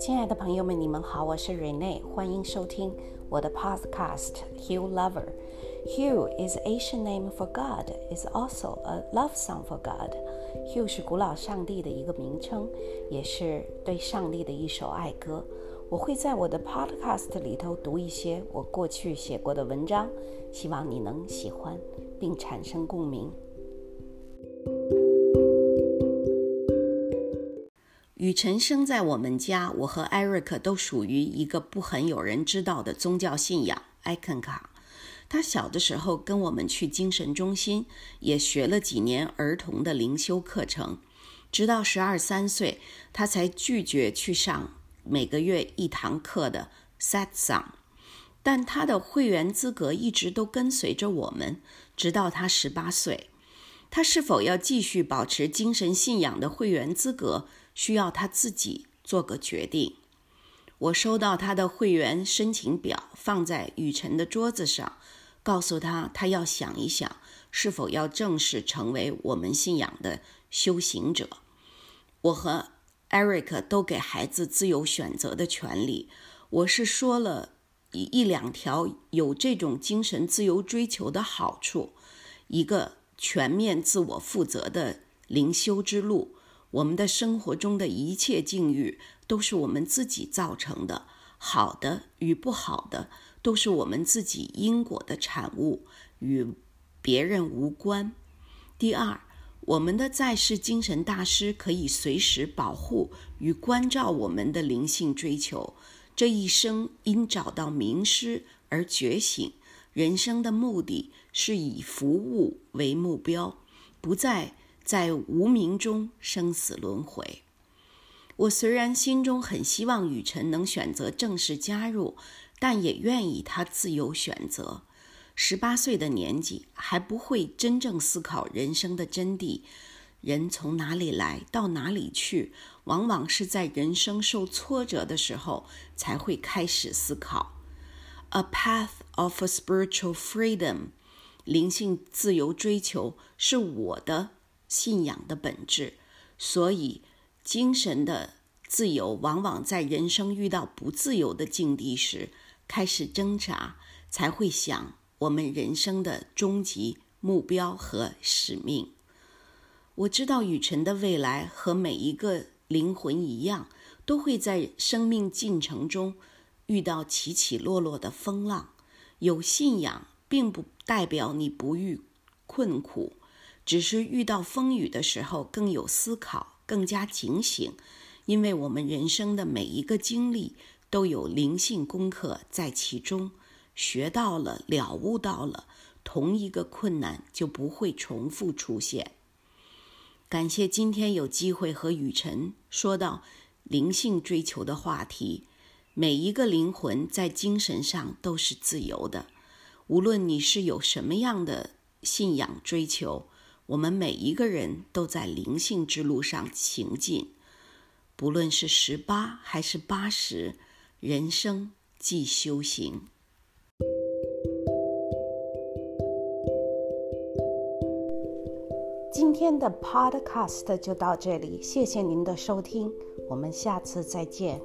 亲爱的朋友们，你们好，我是 Rene，欢迎收听我的 Podcast Hugh Lover。Hugh is Asian name for God, is also a love song for God. Hugh 是古老上帝的一个名称，也是对上帝的一首爱歌。我会在我的 Podcast 里头读一些我过去写过的文章，希望你能喜欢并产生共鸣。雨辰生在我们家，我和艾瑞克都属于一个不很有人知道的宗教信仰——艾肯卡。他小的时候跟我们去精神中心，也学了几年儿童的灵修课程，直到十二三岁，他才拒绝去上每个月一堂课的 Satsang。但他的会员资格一直都跟随着我们，直到他十八岁。他是否要继续保持精神信仰的会员资格？需要他自己做个决定。我收到他的会员申请表，放在雨辰的桌子上，告诉他他要想一想，是否要正式成为我们信仰的修行者。我和 Eric 都给孩子自由选择的权利。我是说了一一两条有这种精神自由追求的好处：一个全面自我负责的灵修之路。我们的生活中的一切境遇都是我们自己造成的，好的与不好的都是我们自己因果的产物，与别人无关。第二，我们的在世精神大师可以随时保护与关照我们的灵性追求。这一生因找到名师而觉醒，人生的目的是以服务为目标，不再。在无名中生死轮回。我虽然心中很希望雨辰能选择正式加入，但也愿意他自由选择。十八岁的年纪还不会真正思考人生的真谛。人从哪里来到哪里去，往往是在人生受挫折的时候才会开始思考。A path of spiritual freedom，灵性自由追求是我的。信仰的本质，所以精神的自由往往在人生遇到不自由的境地时开始挣扎，才会想我们人生的终极目标和使命。我知道雨辰的未来和每一个灵魂一样，都会在生命进程中遇到起起落落的风浪。有信仰，并不代表你不遇困苦。只是遇到风雨的时候更有思考，更加警醒，因为我们人生的每一个经历都有灵性功课在其中，学到了，了悟到了，同一个困难就不会重复出现。感谢今天有机会和雨辰说到灵性追求的话题。每一个灵魂在精神上都是自由的，无论你是有什么样的信仰追求。我们每一个人都在灵性之路上行进，不论是十八还是八十，人生即修行。今天的 Podcast 就到这里，谢谢您的收听，我们下次再见。